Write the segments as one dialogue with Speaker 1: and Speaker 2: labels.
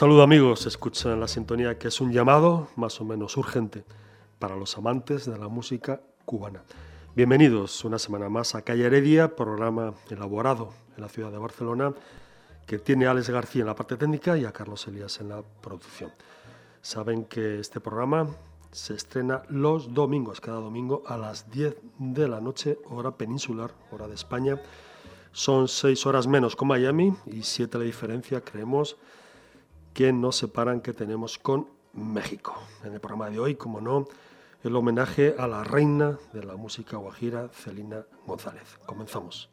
Speaker 1: Saludo amigos, escuchan la sintonía que es un llamado más o menos urgente para los amantes de la música cubana. Bienvenidos una semana más a Calle Heredia, programa elaborado en la ciudad de Barcelona, que tiene a García en la parte técnica y a Carlos Elías en la producción. Saben que este programa se estrena los domingos, cada domingo a las 10 de la noche, hora peninsular, hora de España. Son seis horas menos con Miami y siete la diferencia, creemos, que nos separan que tenemos con México. En el programa de hoy, como no, el homenaje a la reina de la música guajira, Celina González. Comenzamos.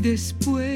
Speaker 2: Después,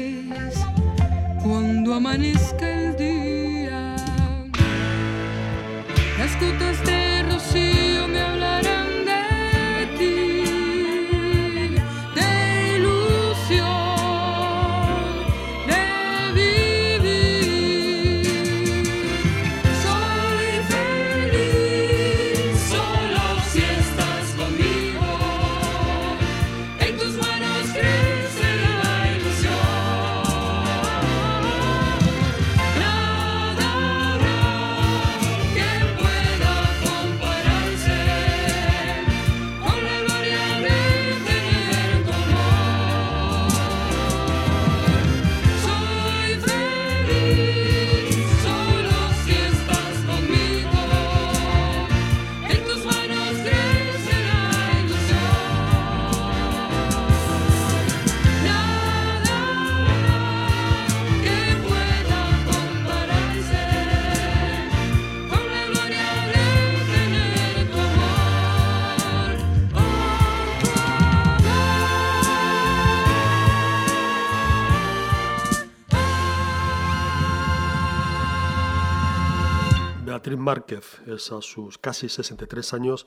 Speaker 1: Es a sus casi 63 años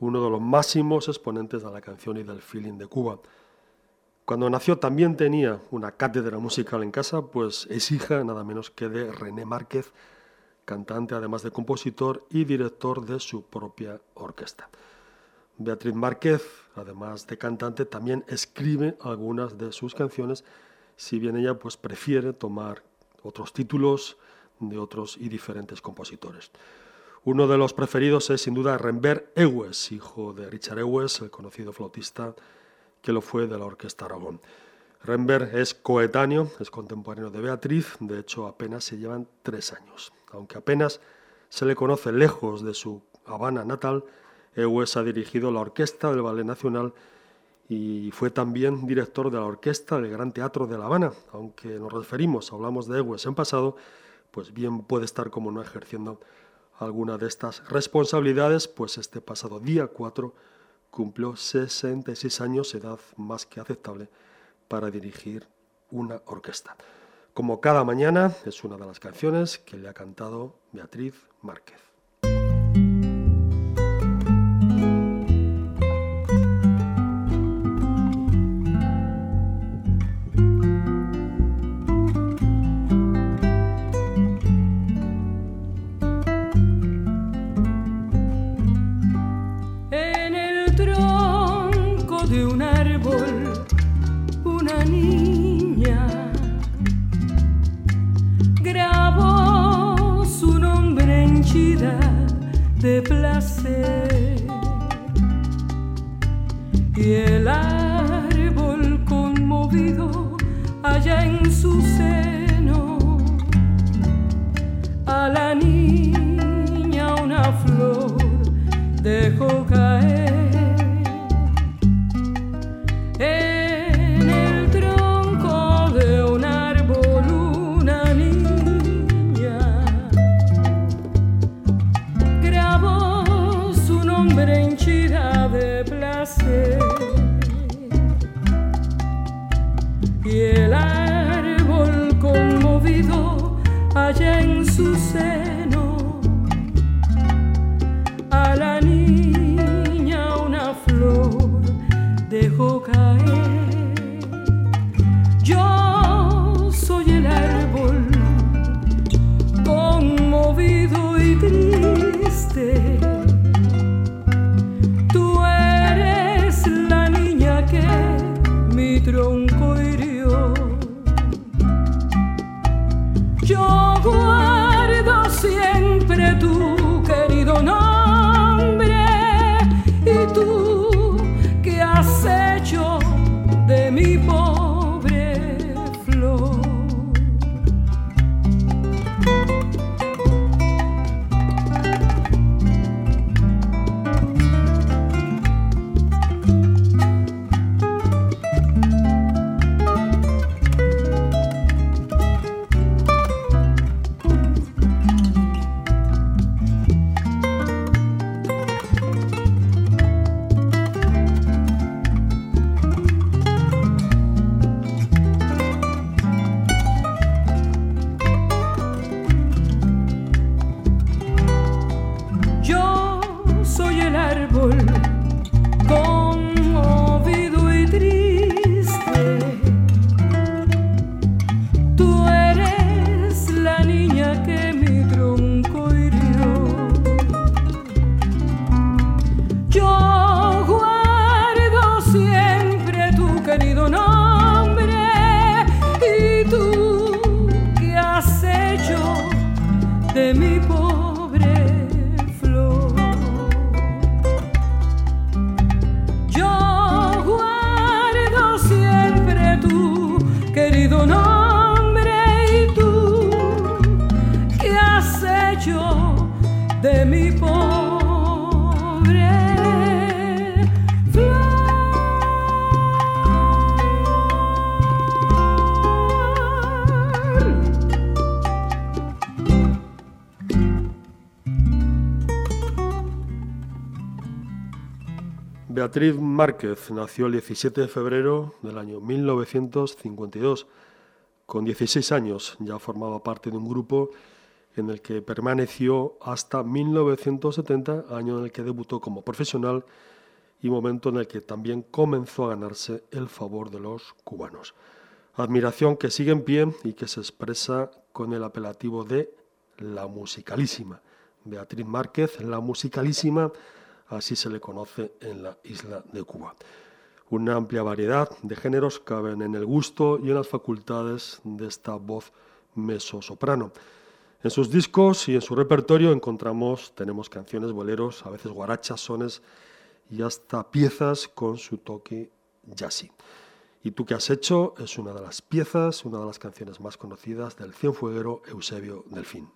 Speaker 1: uno de los máximos exponentes de la canción y del feeling de Cuba. Cuando nació también tenía una cátedra musical en casa, pues es hija nada menos que de René Márquez, cantante además de compositor y director de su propia orquesta. Beatriz Márquez, además de cantante, también escribe algunas de sus canciones, si bien ella pues prefiere tomar otros títulos de otros y diferentes compositores. Uno de los preferidos es sin duda Rembert Ewes, hijo de Richard Ewes, el conocido flautista que lo fue de la Orquesta Aragón. Rembert es coetáneo, es contemporáneo de Beatriz, de hecho apenas se llevan tres años. Aunque apenas se le conoce lejos de su Habana natal, Ewes ha dirigido la orquesta del Ballet Nacional y fue también director de la orquesta del Gran Teatro de La Habana. Aunque nos referimos, hablamos de Egues en pasado, pues bien puede estar como no ejerciendo alguna de estas responsabilidades, pues este pasado día 4 cumplió 66 años, edad más que aceptable para dirigir una orquesta. Como cada mañana, es una de las canciones que le ha cantado Beatriz Márquez. dejo. Beatriz Márquez nació el 17 de febrero del año 1952. Con 16 años ya formaba parte de un grupo en el que permaneció hasta 1970, año en el que debutó como profesional y momento en el que también comenzó a ganarse el favor de los cubanos. Admiración que sigue en pie y que se expresa con el apelativo de la musicalísima. Beatriz Márquez, la musicalísima, así se le conoce en la isla de Cuba. Una amplia variedad de géneros caben en el gusto y en las facultades de esta voz mesosoprano. En sus discos y en su repertorio encontramos, tenemos canciones, boleros, a veces guarachas, sones y hasta piezas con su toque jazzy. Y tú que has hecho es una de las piezas, una de las canciones más conocidas del cienfueguero Eusebio Delfín.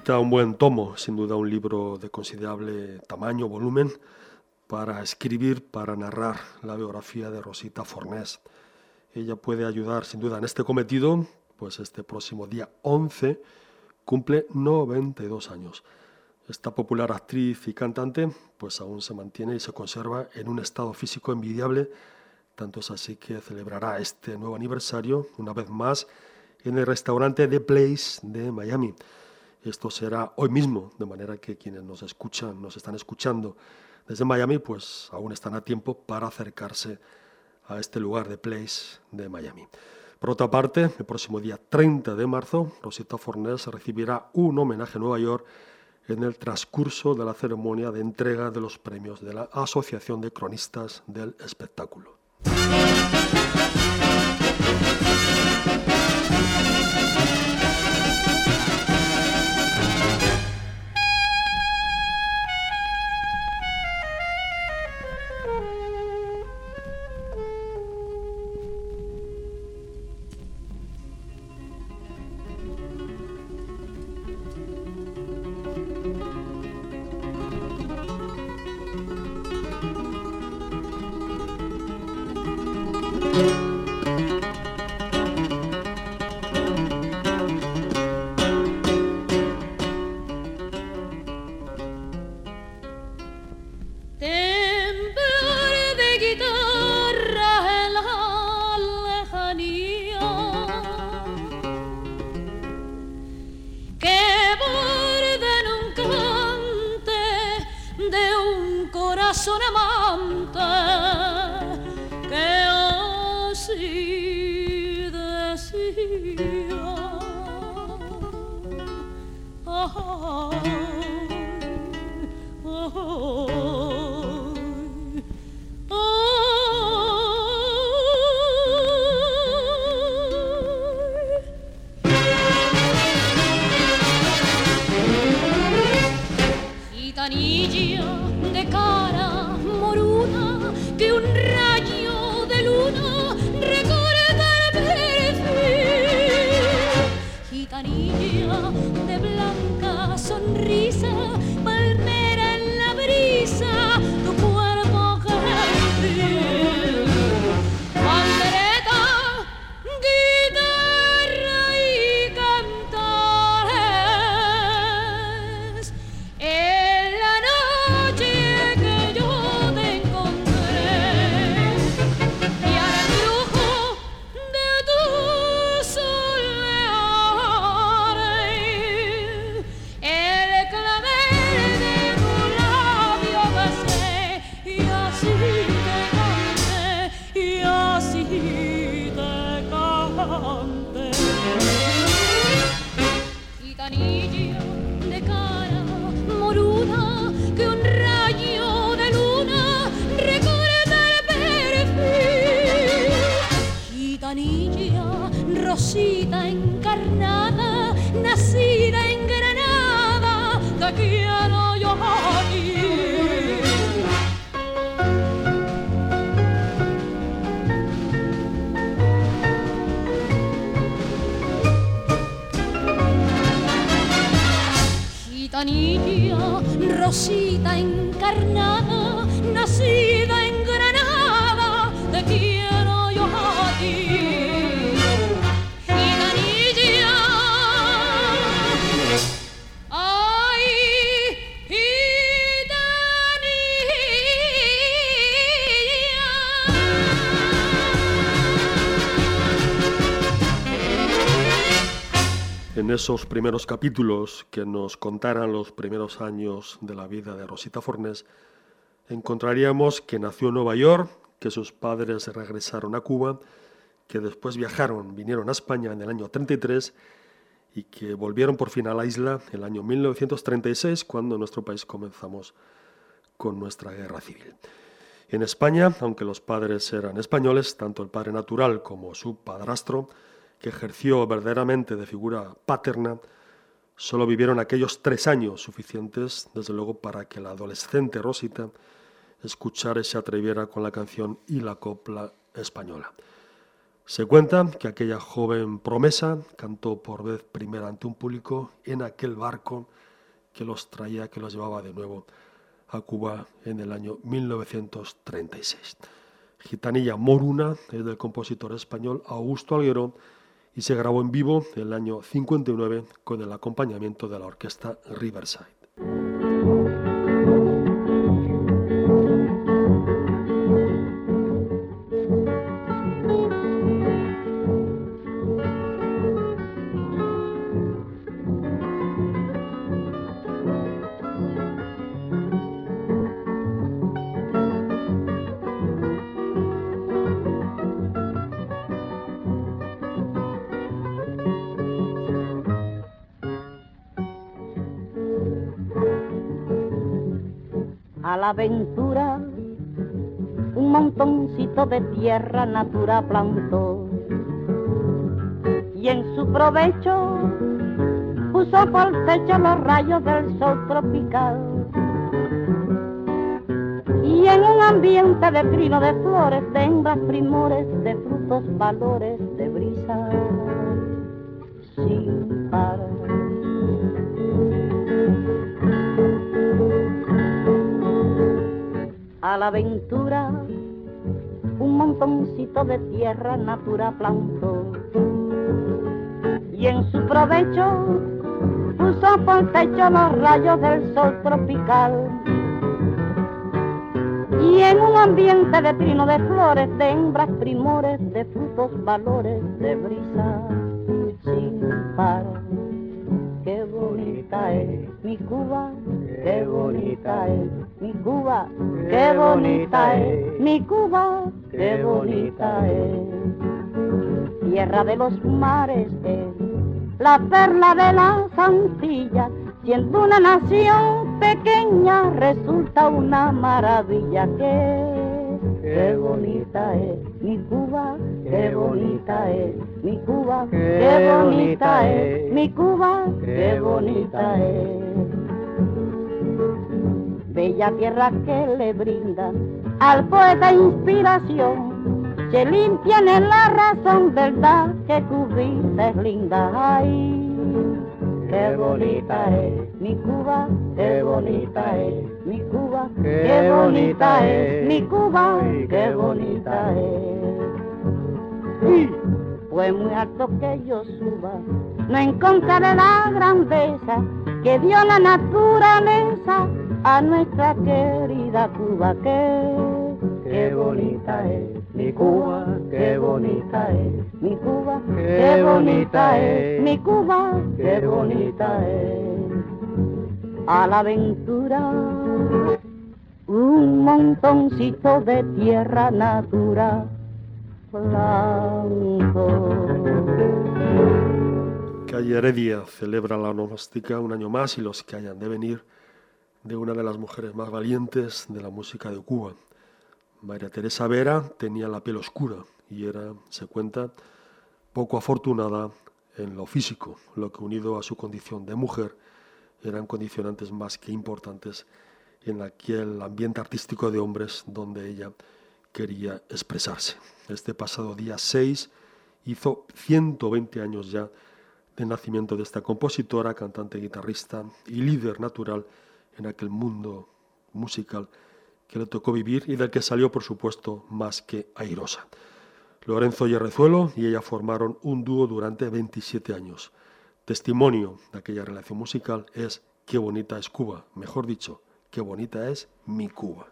Speaker 3: Necesita un buen tomo, sin duda un libro de considerable tamaño, volumen, para escribir, para narrar la biografía de Rosita Fornés. Ella puede ayudar sin duda en este cometido, pues este próximo día 11 cumple 92 años. Esta popular actriz y cantante pues aún se mantiene y se conserva en un estado físico envidiable, tanto es así que celebrará este nuevo aniversario una vez más en el restaurante The Place de Miami. Esto será hoy mismo, de manera que quienes nos escuchan, nos están escuchando desde Miami, pues aún están a tiempo para acercarse a este lugar de Place de Miami. Por otra parte, el próximo día 30 de marzo, Rosita Fornés recibirá un homenaje en Nueva York en el transcurso de la ceremonia de entrega de los premios de la Asociación de Cronistas del Espectáculo.
Speaker 4: nacida en Granada, te
Speaker 3: quiero yo aquí. Gitanilla, rosita encarnada, nacida en Granada, te quiero yo aquí.
Speaker 1: En esos primeros capítulos que nos contaran los primeros años de la vida de Rosita Fornés, encontraríamos que nació en Nueva York, que sus padres regresaron a Cuba, que después viajaron, vinieron a España en el año 33 y que volvieron por fin a la isla el año 1936, cuando nuestro país comenzamos con nuestra guerra civil. En España, aunque los padres eran españoles, tanto el padre natural como su padrastro, que ejerció verdaderamente de figura paterna, solo vivieron aquellos tres años suficientes, desde luego, para que la adolescente Rosita escuchara y se atreviera con la canción y la copla española. Se cuenta que aquella joven promesa cantó por vez primera ante un público en aquel barco que los traía, que los llevaba de nuevo a Cuba en el año 1936. Gitanilla Moruna es del compositor español Augusto Alguero y se grabó en vivo el año 59 con el acompañamiento de la orquesta Riverside.
Speaker 5: La aventura. Un montoncito de tierra natura plantó. Y en su provecho puso por techo los rayos del sol tropical. Y en un ambiente de trino de flores, de hembras primores, de frutos valores, aventura un montoncito de tierra natura plantó y en su provecho puso por techo los rayos del sol tropical y en un ambiente de trino de flores, de hembras primores, de frutos valores, de brisa sin par. Cuba, qué bonita es. mi Cuba, qué bonita es. mi Cuba, qué bonita es. Tierra de los mares es la perla de las Antillas, siendo una nación pequeña resulta una maravilla que qué bonita es. mi Cuba, qué bonita es. mi Cuba, qué bonita es. Mi Cuba, qué bonita es bella tierra que le brinda al poeta inspiración, se limpian en la razón, verdad que cubrirse es linda. Ay, qué bonita es mi Cuba, qué bonita es mi Cuba, qué bonita es mi Cuba, qué bonita es. Fue muy alto que yo suba, no encontraré la grandeza que dio la naturaleza a nuestra querida Cuba, que qué bonita es mi Cuba, qué bonita es mi Cuba, qué bonita es mi Cuba, qué bonita es. A la aventura, un montoncito de tierra natura blanco.
Speaker 1: Calle Heredia celebra la onomástica un año más y los que hayan de venir de una de las mujeres más valientes de la música de Cuba. María Teresa Vera tenía la piel oscura y era, se cuenta, poco afortunada en lo físico, lo que unido a su condición de mujer
Speaker 6: eran condicionantes más que importantes en aquel ambiente artístico de hombres donde ella quería expresarse. Este pasado día 6 hizo 120 años ya de nacimiento de esta compositora, cantante, guitarrista y líder natural en aquel mundo musical que le tocó vivir y del que salió, por supuesto, más que airosa. Lorenzo Yerrezuelo y ella formaron un dúo durante 27 años. Testimonio de aquella relación musical es Qué bonita es Cuba, mejor dicho, qué bonita es mi Cuba.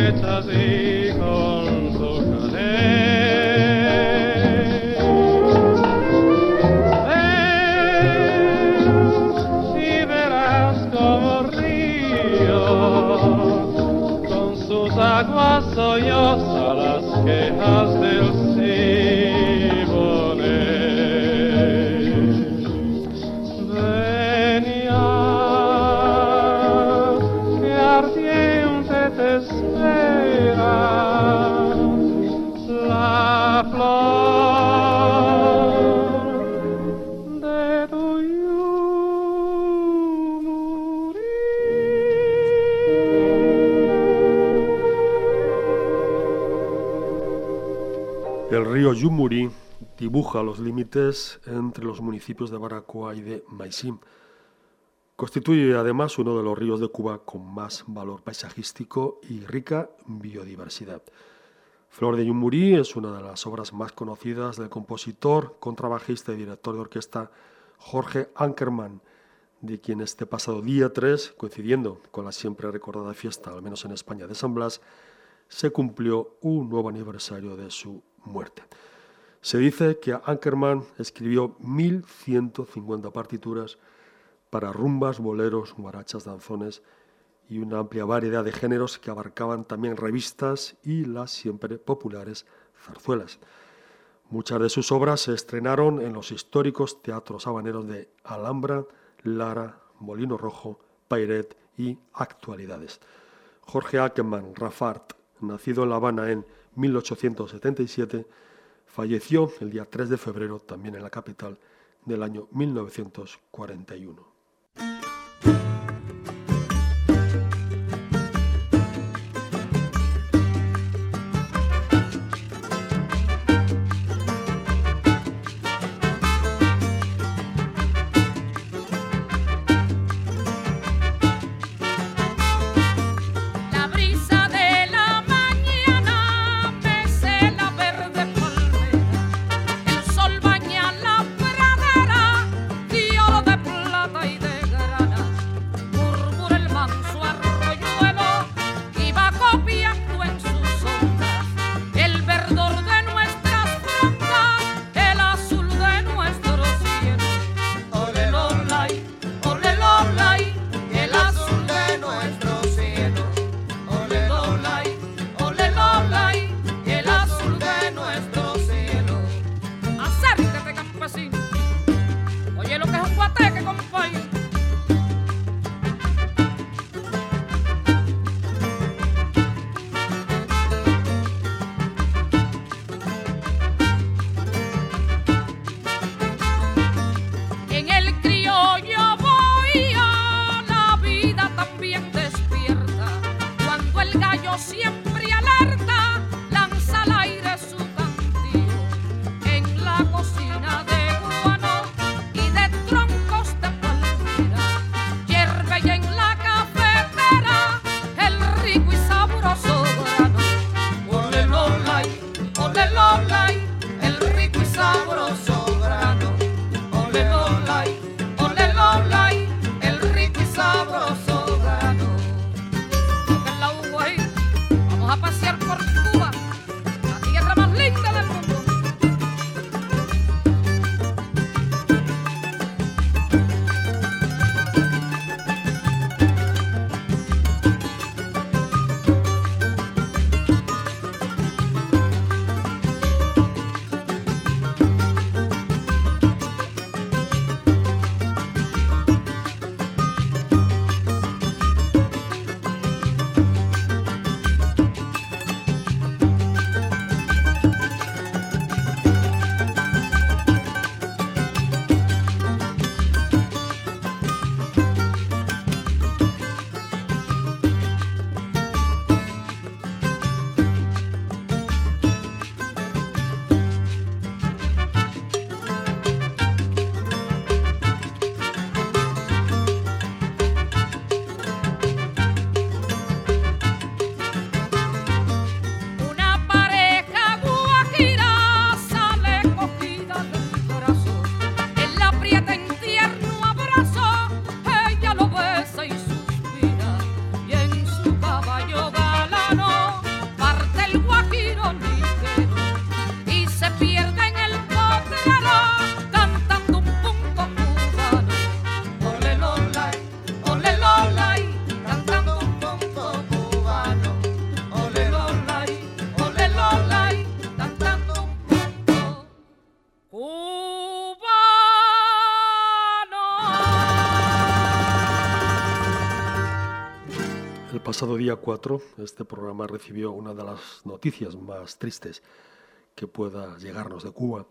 Speaker 6: it's as if Yumuri dibuja los límites entre los municipios de Baracoa y de Maisim. Constituye además uno de los ríos de Cuba con más valor paisajístico y rica biodiversidad. Flor de Yumurí es una de las obras más conocidas del compositor, contrabajista y director de orquesta Jorge Ankerman, de quien este pasado día 3, coincidiendo con la siempre recordada fiesta, al menos en España, de San Blas, se cumplió un nuevo aniversario de su muerte. Se dice que Ankerman escribió 1150 partituras para rumbas, boleros, guarachas, danzones y una amplia variedad de géneros que abarcaban también revistas y las siempre populares zarzuelas. Muchas de sus obras se estrenaron en los históricos teatros habaneros de Alhambra, Lara, Molino Rojo, Pairet y Actualidades. Jorge Ackerman Rafart, nacido en La Habana en 1877, falleció el día 3 de febrero también en la capital del año 1941.
Speaker 1: Pasado día 4 este programa recibió una de las noticias más tristes que pueda llegarnos de Cuba.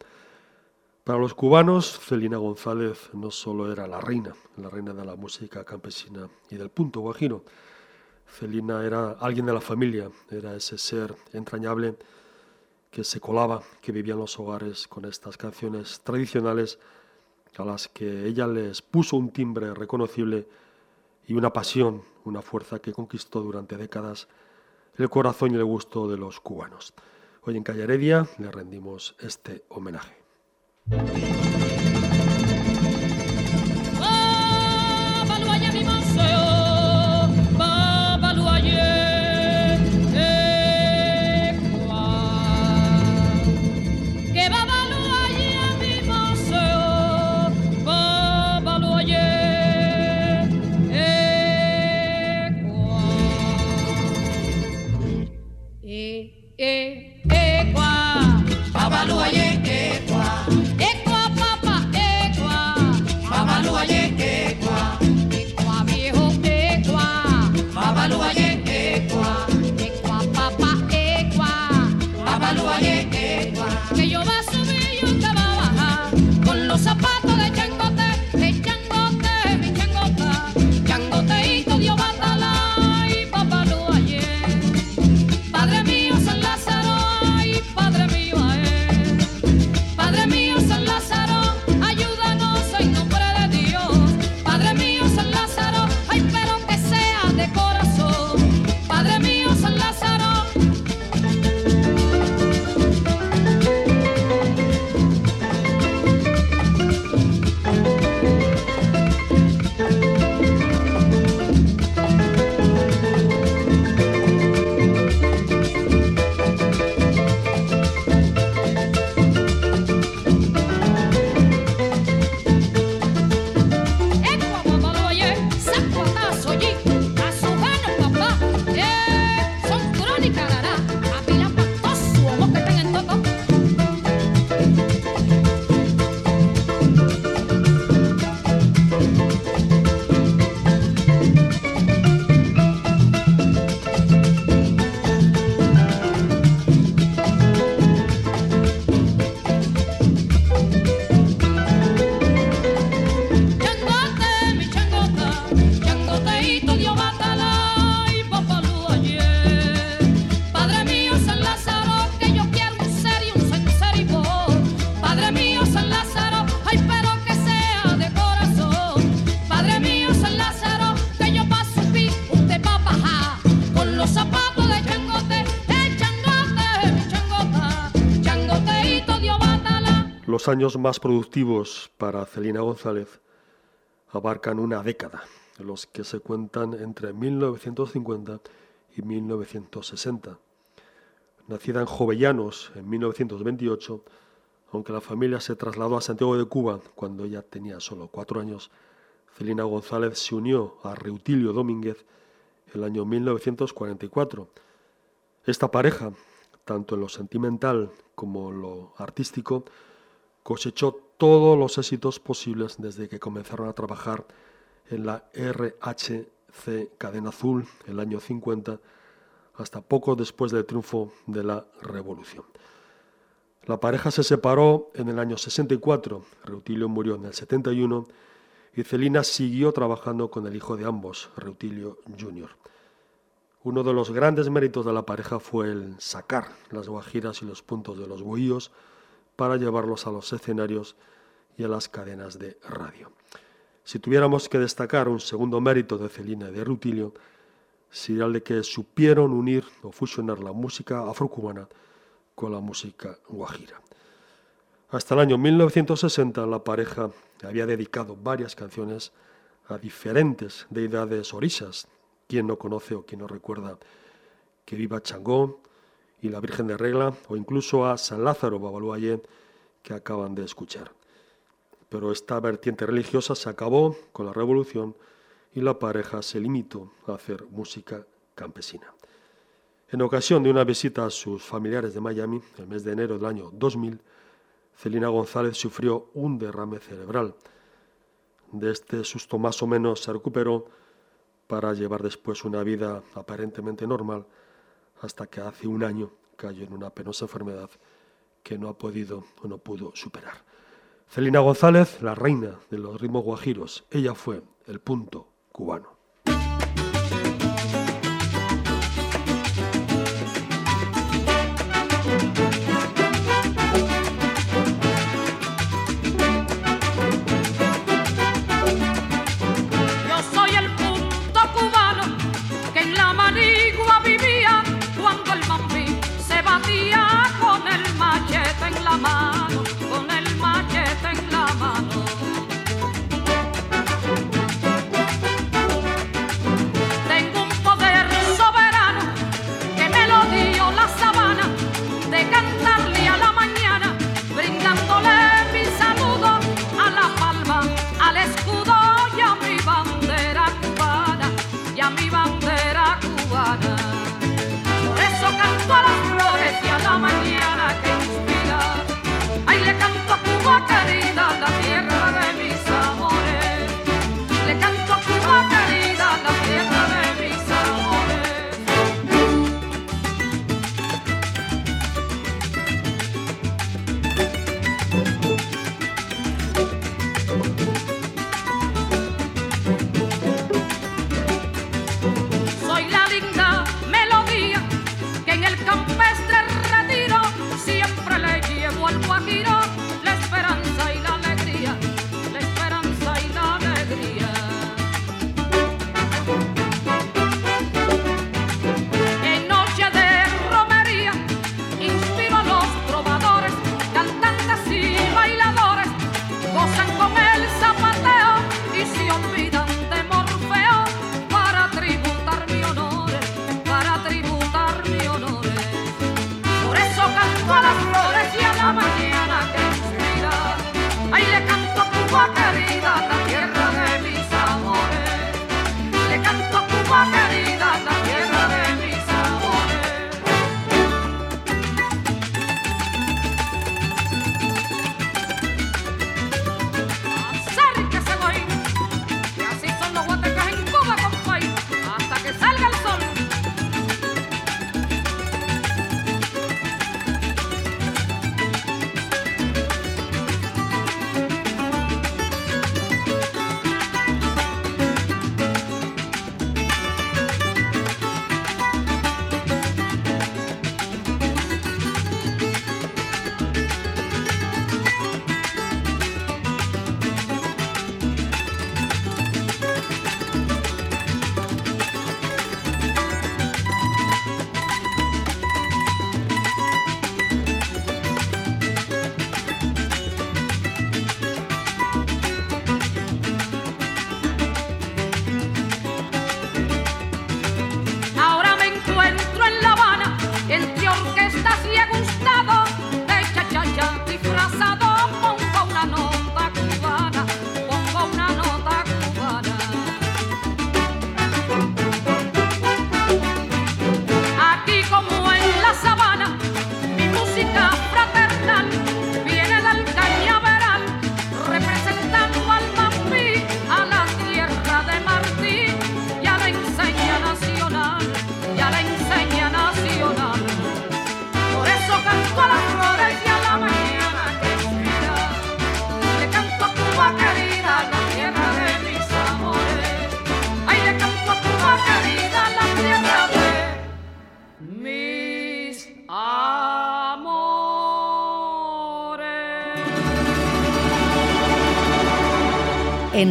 Speaker 1: Para los cubanos, Celina González no solo era la reina, la reina de la música campesina y del punto guajiro. Celina era alguien de la familia, era ese ser entrañable que se colaba, que vivía en los hogares con estas canciones tradicionales a las que ella les puso un timbre reconocible y una pasión, una fuerza que conquistó durante décadas el corazón y el gusto de los cubanos. Hoy en Calle Heredia le rendimos este homenaje. Años más productivos para Celina González abarcan una década, los que se cuentan entre 1950 y 1960. Nacida en Jovellanos en 1928, aunque la familia se trasladó a Santiago de Cuba cuando ella tenía solo cuatro años, Celina González se unió a Reutilio Domínguez el año 1944. Esta pareja, tanto en lo sentimental como en lo artístico, cosechó todos los éxitos posibles desde que comenzaron a trabajar en la RHC Cadena Azul el año 50 hasta poco después del triunfo de la Revolución. La pareja se separó en el año 64, Reutilio murió en el 71 y Celina siguió trabajando con el hijo de ambos, Reutilio Jr. Uno de los grandes méritos de la pareja fue el sacar las guajiras y los puntos de los bohíos para llevarlos a los escenarios y a las cadenas de radio. Si tuviéramos que destacar un segundo mérito de Celina y de Rutilio, sería el de que supieron unir o fusionar la música afrocubana con la música guajira. Hasta el año 1960 la pareja había dedicado varias canciones a diferentes deidades orisas. Quien no conoce o quien no recuerda que viva Changó, y la Virgen de Regla, o incluso a San Lázaro Babaluaye, que acaban de escuchar. Pero esta vertiente religiosa se acabó con la revolución y la pareja se limitó a hacer música campesina. En ocasión de una visita a sus familiares de Miami, el mes de enero del año 2000, Celina González sufrió un derrame cerebral. De este susto más o menos se recuperó
Speaker 3: para llevar después una vida aparentemente normal, hasta que hace un año cayó en una penosa enfermedad que no ha podido o no pudo superar. Celina González, la reina de los ritmos guajiros, ella fue el punto cubano.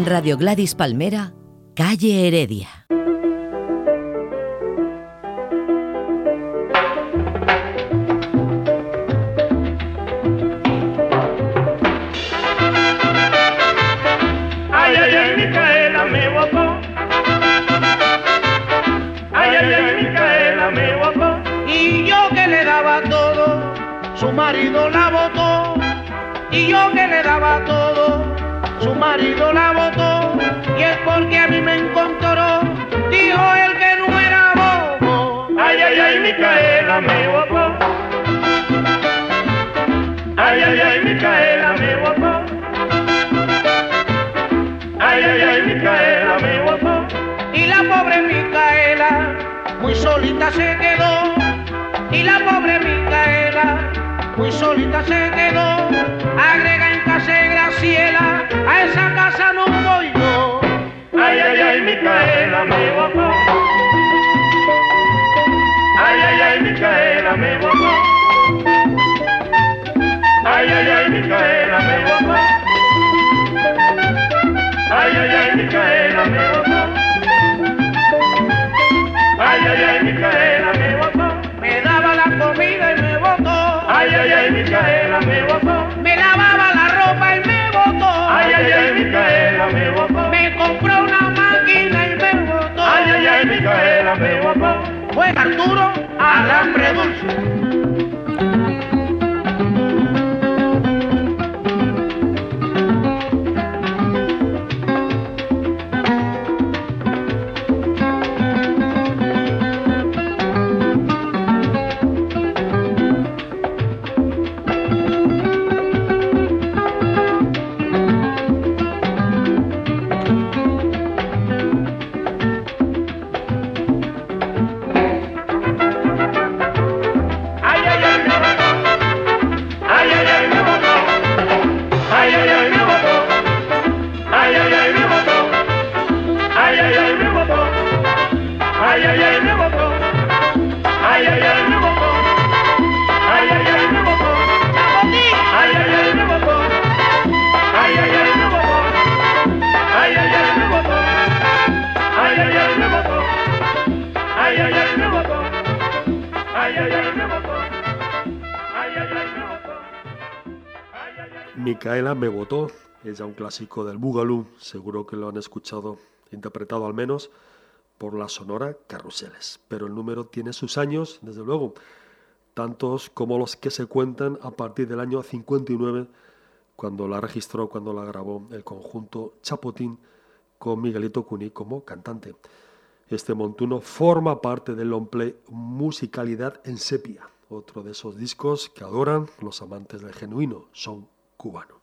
Speaker 7: Radio Gladys Palmera, calle Heredia.
Speaker 8: solita se quedó y la pobre Micaela muy solita se quedó. Agrega en casa Graciela, a esa casa no voy yo.
Speaker 7: Ay, ay, ay, Micaela me botó. Ay, ay, ay, Micaela me botó. Micaela me
Speaker 9: votó, es ya un clásico del Boogaloo, seguro que lo han escuchado, interpretado al menos, por la sonora Carruseles. Pero el número tiene sus años, desde luego, tantos como los que se cuentan a partir del año 59, cuando la registró, cuando la grabó el conjunto Chapotín con Miguelito Cuní como cantante. Este montuno forma parte del longplay Musicalidad en Sepia, otro de esos discos que adoran los amantes del genuino son cubano.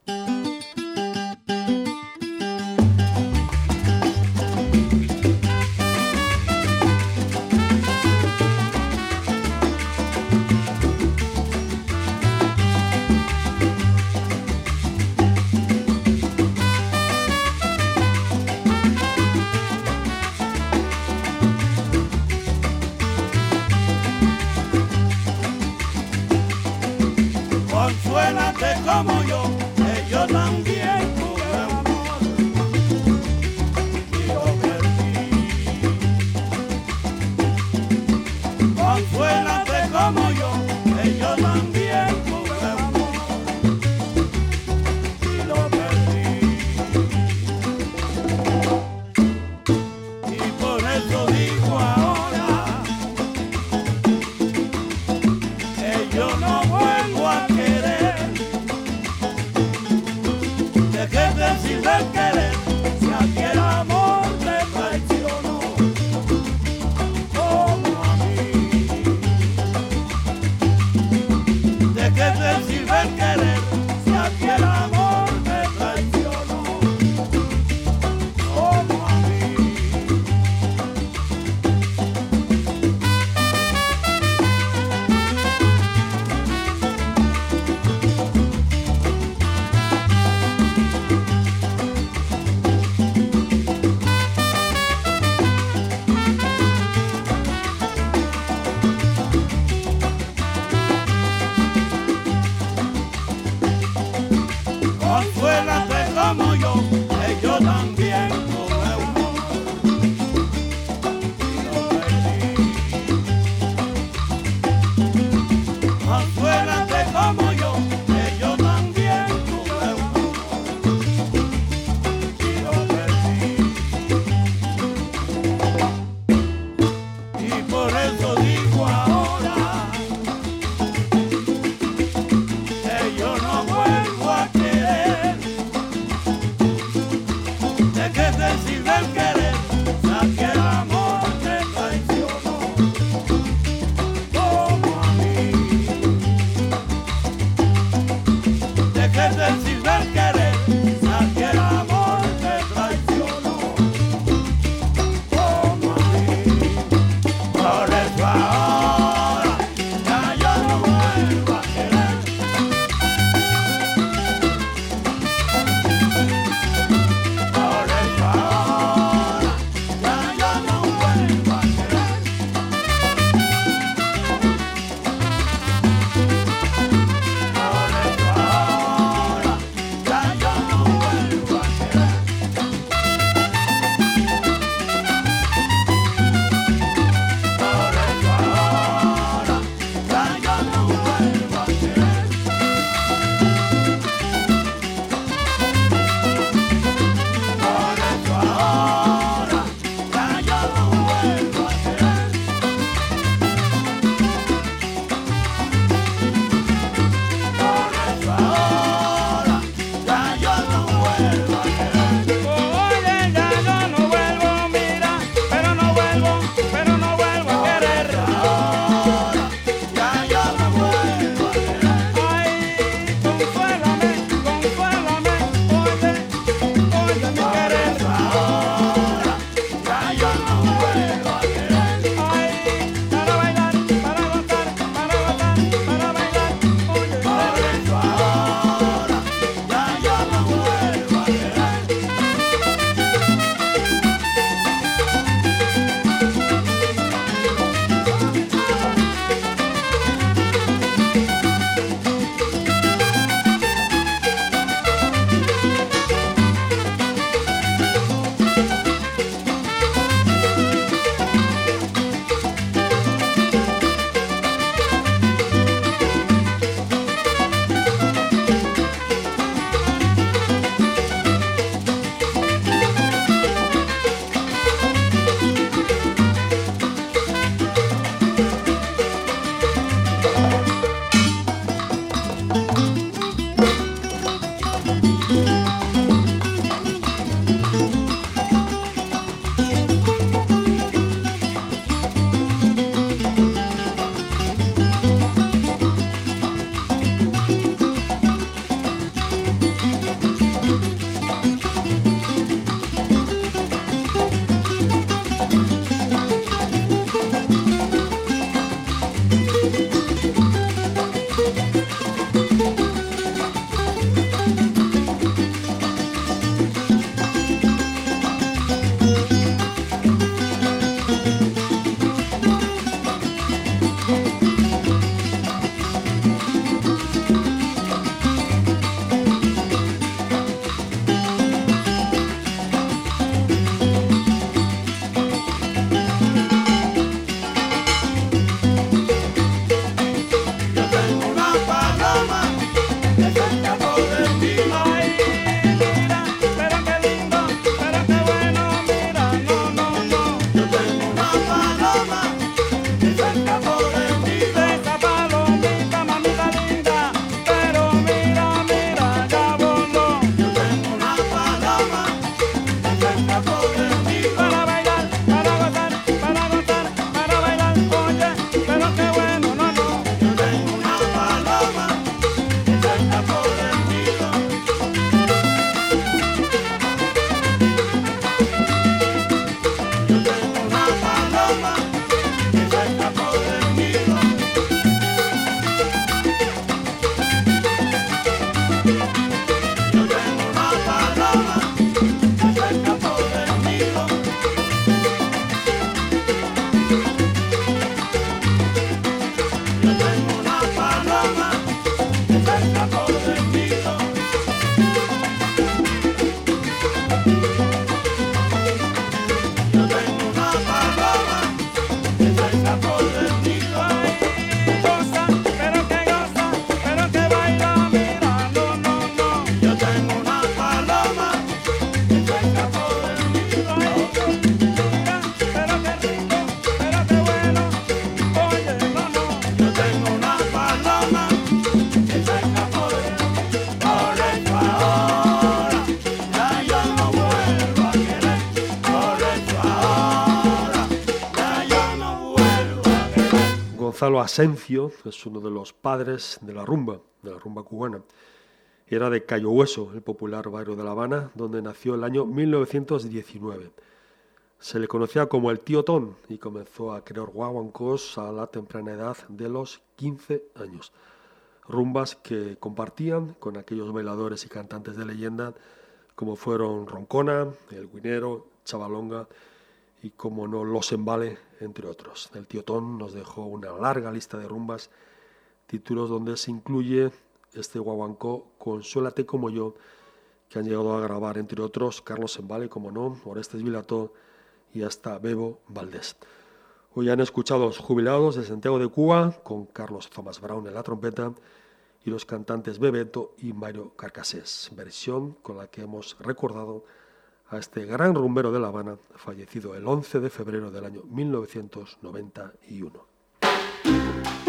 Speaker 1: Gonzalo Asencio es uno de los padres de la rumba, de la rumba cubana. Era de Cayo Hueso, el popular barrio de La Habana, donde nació el año 1919. Se le conocía como el tío Ton y comenzó a crear guaguancos a la temprana edad de los 15 años. Rumbas que compartían con aquellos bailadores y cantantes de leyenda como fueron Roncona, El Guinero, Chavalonga y, como no, Los Embale, entre otros. El tío Ton nos dejó una larga lista de rumbas, títulos donde se incluye este guaguancó Consuélate como yo, que han llegado a grabar, entre otros, Carlos Embale, como no, Orestes Vilató y hasta Bebo Valdés. Hoy han escuchado los jubilados de Santiago de Cuba, con Carlos Thomas Brown en la trompeta, y los cantantes Bebeto y Mario Carcasés, versión con la que hemos recordado a este gran rumbero de La Habana, fallecido el 11 de febrero del año 1991.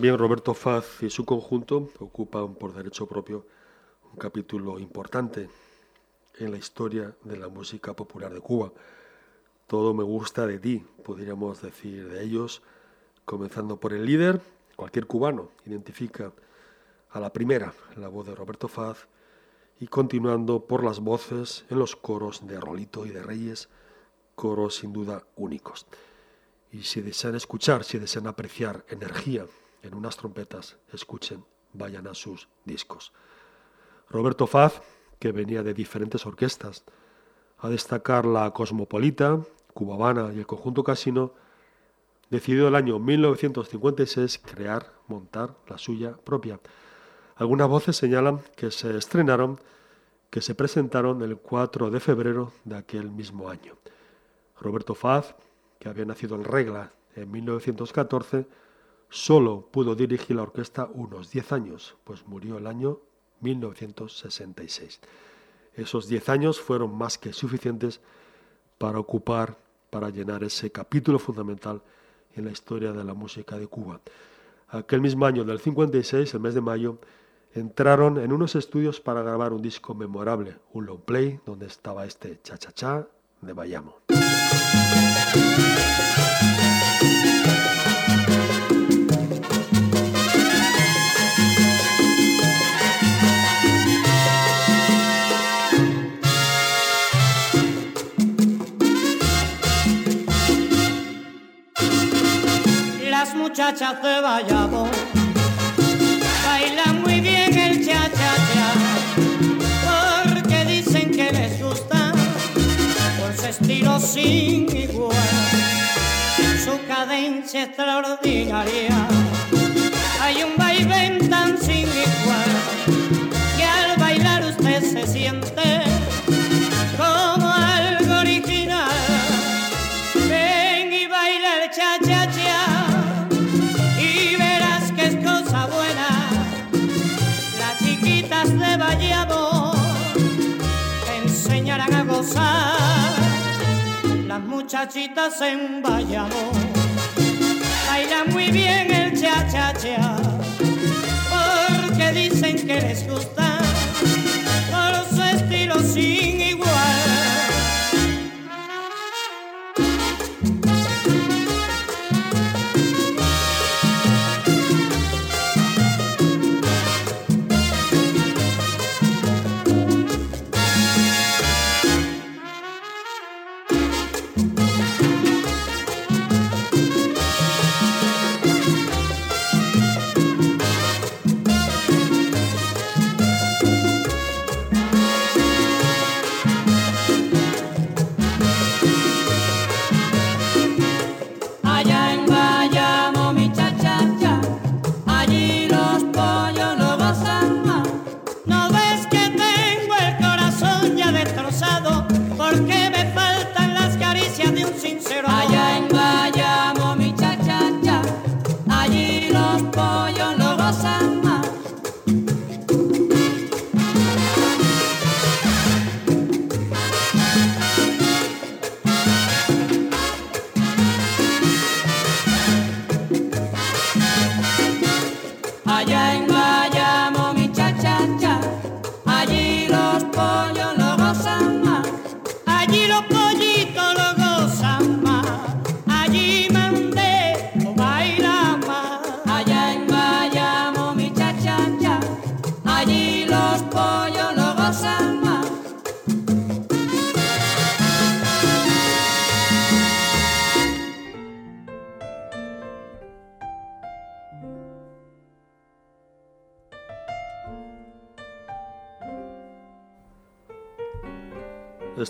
Speaker 1: También Roberto Faz y su conjunto ocupan por derecho propio un capítulo importante en la historia de la música popular de Cuba. Todo me gusta de ti, podríamos decir de ellos, comenzando por el líder, cualquier cubano identifica a la primera la voz de Roberto Faz y continuando por las voces en los coros de Rolito y de Reyes, coros sin duda únicos. Y si desean escuchar, si desean apreciar energía en unas trompetas, escuchen, vayan a sus discos. Roberto Faz, que venía de diferentes orquestas, a destacar la Cosmopolita, Cuba Habana y el conjunto Casino, decidió el año 1956 crear, montar la suya propia. Algunas voces señalan que se estrenaron, que se presentaron el 4 de febrero de aquel mismo año. Roberto Faz, que había nacido en Regla en 1914, solo pudo dirigir la orquesta unos 10 años, pues murió el año 1966. Esos 10 años fueron más que suficientes para ocupar, para llenar ese capítulo fundamental en la historia de la música de Cuba. Aquel mismo año del 56, el mes de mayo, entraron en unos estudios para grabar un disco memorable, un long play, donde estaba este cha-cha-cha de Bayamo.
Speaker 10: De Bayamo bailan muy bien el cha-cha-cha porque dicen que les gusta por su estilo sin igual, su cadencia extraordinaria. Hay un vaivén tan muchachitas en Bayamo bailan muy bien el cha-cha-cha porque dicen que les gusta por su estilo sin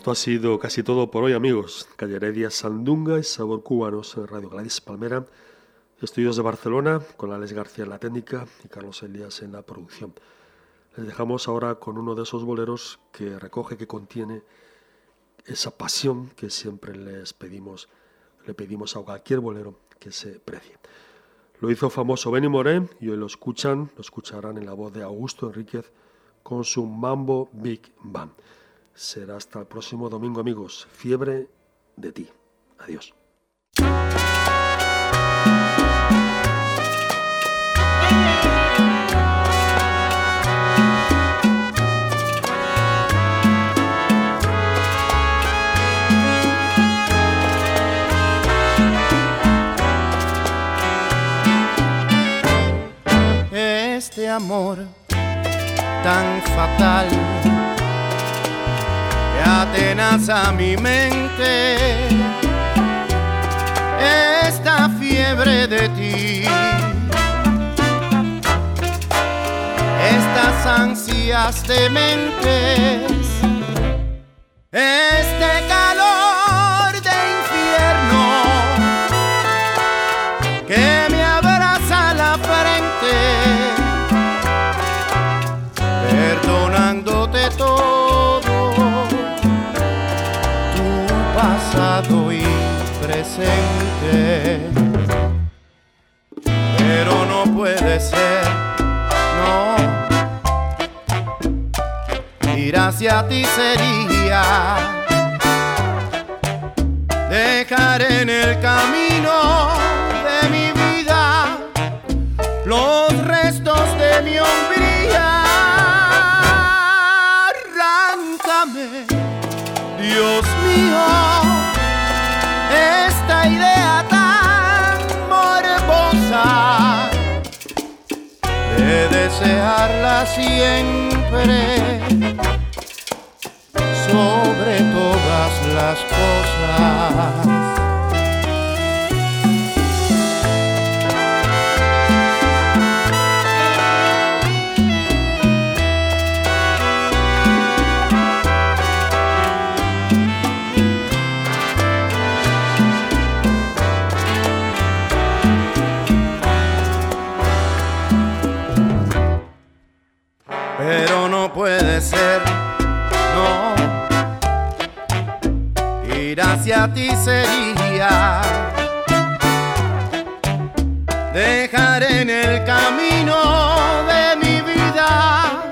Speaker 1: Esto ha sido casi todo por hoy, amigos. Calle Heredia, Sandunga y Sabor Cubanos en Radio Gladys Palmera. Estudios de Barcelona, con Alex García en la técnica y Carlos Elías en la producción. Les dejamos ahora con uno de esos boleros que recoge, que contiene esa pasión que siempre les pedimos, le pedimos a cualquier bolero que se precie. Lo hizo famoso Benny Moré y hoy lo escuchan, lo escucharán en la voz de Augusto Enríquez con su Mambo Big Band. Será hasta el próximo domingo, amigos. Fiebre de ti. Adiós.
Speaker 11: Este amor tan fatal atenaza mi mente, esta fiebre de ti, estas ansias dementes, este calor presente. Pero no puede ser, no. Ir hacia ti sería dejar en el camino de mi vida los restos de mi hombría. Arráncame, Dios mío esta idea tan morbosa de desearla siempre sobre todas las cosas. Hacia ti sería. Dejar en el camino de mi vida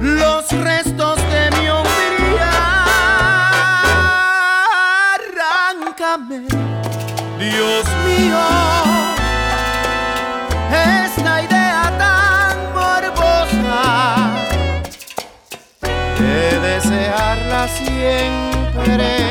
Speaker 11: los restos de mi hombría. Arráncame, Dios mío. Esta idea tan morbosa de desearla siempre